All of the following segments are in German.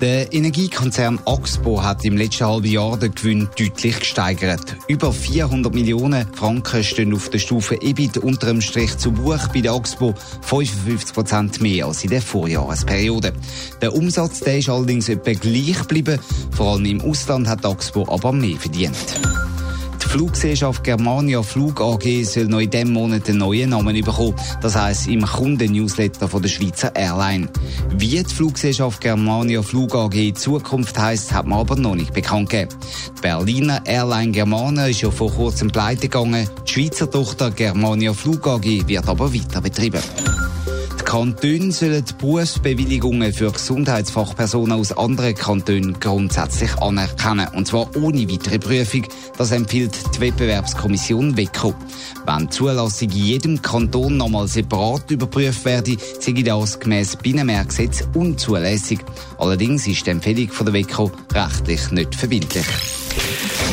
Der Energiekonzern Axpo hat im letzten halben Jahr den Gewinn deutlich gesteigert. Über 400 Millionen Franken stehen auf der Stufe EBIT unter dem Strich zu Buch bei der Axpo 55 Prozent mehr als in der Vorjahresperiode. Der Umsatz der ist allerdings etwa gleich geblieben. Vor allem im Ausland hat Axpo aber mehr verdient. Fluggesellschaft Germania Flug AG soll noch in diesem Monat einen neuen Namen bekommen. Das heisst im Kunden-Newsletter der Schweizer Airline. Wie die Fluggesellschaft Germania Flug AG in Zukunft heisst, hat man aber noch nicht bekannt gegeben. Die Berliner Airline Germania ist ja vor kurzem pleite gegangen. Die Schweizer Tochter Germania Flug AG wird aber weiter betrieben. Kantone sollen die Berufsbewilligungen für Gesundheitsfachpersonen aus anderen Kantonen grundsätzlich anerkennen. Und zwar ohne weitere Prüfung. Das empfiehlt die Wettbewerbskommission WECO. Wenn die Zulassung in jedem Kanton nochmal separat überprüft werde, sei das gemäss Binnenmeergesetz unzulässig. Allerdings ist die Empfehlung von der WECO rechtlich nicht verbindlich.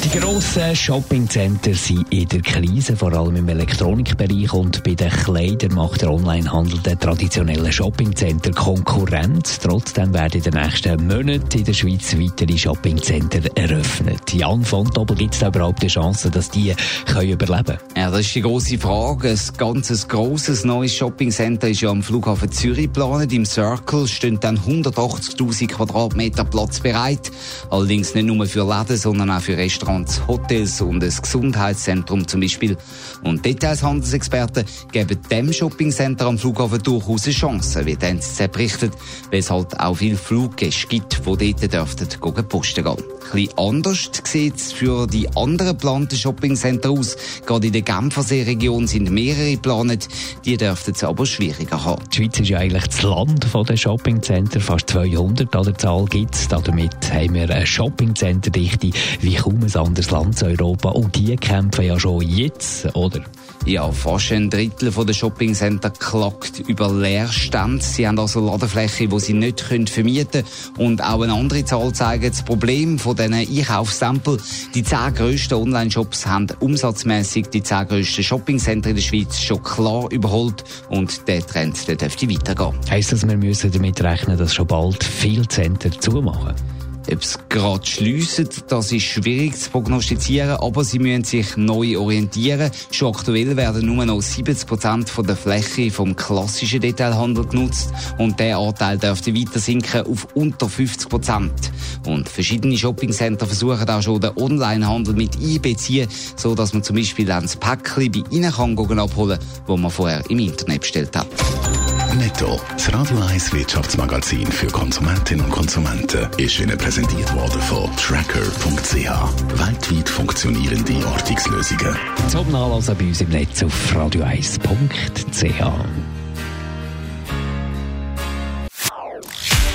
Die grossen Shoppingcenter sind in der Krise, vor allem im Elektronikbereich und bei den Kleidern macht der Onlinehandel der traditionellen Shoppingcenter Konkurrenz. Trotzdem werden in den nächsten Monaten in der Schweiz weitere Shoppingcenter eröffnet. Jan von Doppel, gibt es da überhaupt die Chance, dass die können überleben? Ja, das ist die grosse Frage. Ein ganzes grosses neues Shoppingcenter ist ja am Flughafen Zürich geplant. Im Circle stehen dann 180.000 Quadratmeter Platz bereit. Allerdings nicht nur für Läden, sondern auch für Restaurants Restaurants, Hotels und ein Gesundheitszentrum zum Beispiel. Und Detailshandelsexperten geben dem Shoppingcenter am Flughafen durchaus eine Chance, wie die NZZ berichtet, weil es halt auch viele Fluggäste gibt, die dort dürften gegen posten gehen. Ein bisschen anders sieht es für die anderen geplanten Shoppingcenter aus. Gerade in der Genfersee-Region sind mehrere geplant, die dürften es aber schwieriger haben. Die Schweiz ist ja eigentlich das Land der Shoppingcenter. Fast 200 an der Zahl gibt es. Damit haben wir eine Shoppingcenter-Dichte wie kaum ein anderes Land in Europa. Und die kämpfen ja schon jetzt, oder? Ja, fast ein Drittel der Shoppingcenter klagt über Leerstand. Sie haben also Ladefläche, die sie nicht vermieten können. Und auch eine andere Zahl zeigt das Problem von diesen Einkaufssampel. Die zehn grössten Online-Shops haben umsatzmäßig die zehn grössten Shoppingcenter in der Schweiz schon klar überholt. Und der Trend der dürfte weitergehen. Heisst das, wir müssen damit rechnen, dass schon bald viele Center zumachen? Ob es gerade schliessen, das ist schwierig zu prognostizieren, aber sie müssen sich neu orientieren. Schon aktuell werden nur noch 70 Prozent der Fläche vom klassischen Detailhandel genutzt und der Anteil dürfte weiter sinken auf unter 50 Prozent. Und verschiedene Shoppingcenter versuchen auch schon den Onlinehandel mit einbeziehen, so dass man zum Beispiel das Päckchen bei ihnen kann abholen, wo man vorher im Internet bestellt hat. Netto, das Radio 1 Wirtschaftsmagazin für Konsumentinnen und Konsumenten, ist Ihnen präsentiert worden von Tracker.ch. Weltweit funktionierende Ortungslösungen. Zum Nachlesen bei uns im Netz auf radio1.ch.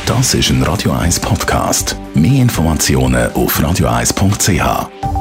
Das ist ein Radio 1 Podcast. Mehr Informationen auf radio1.ch.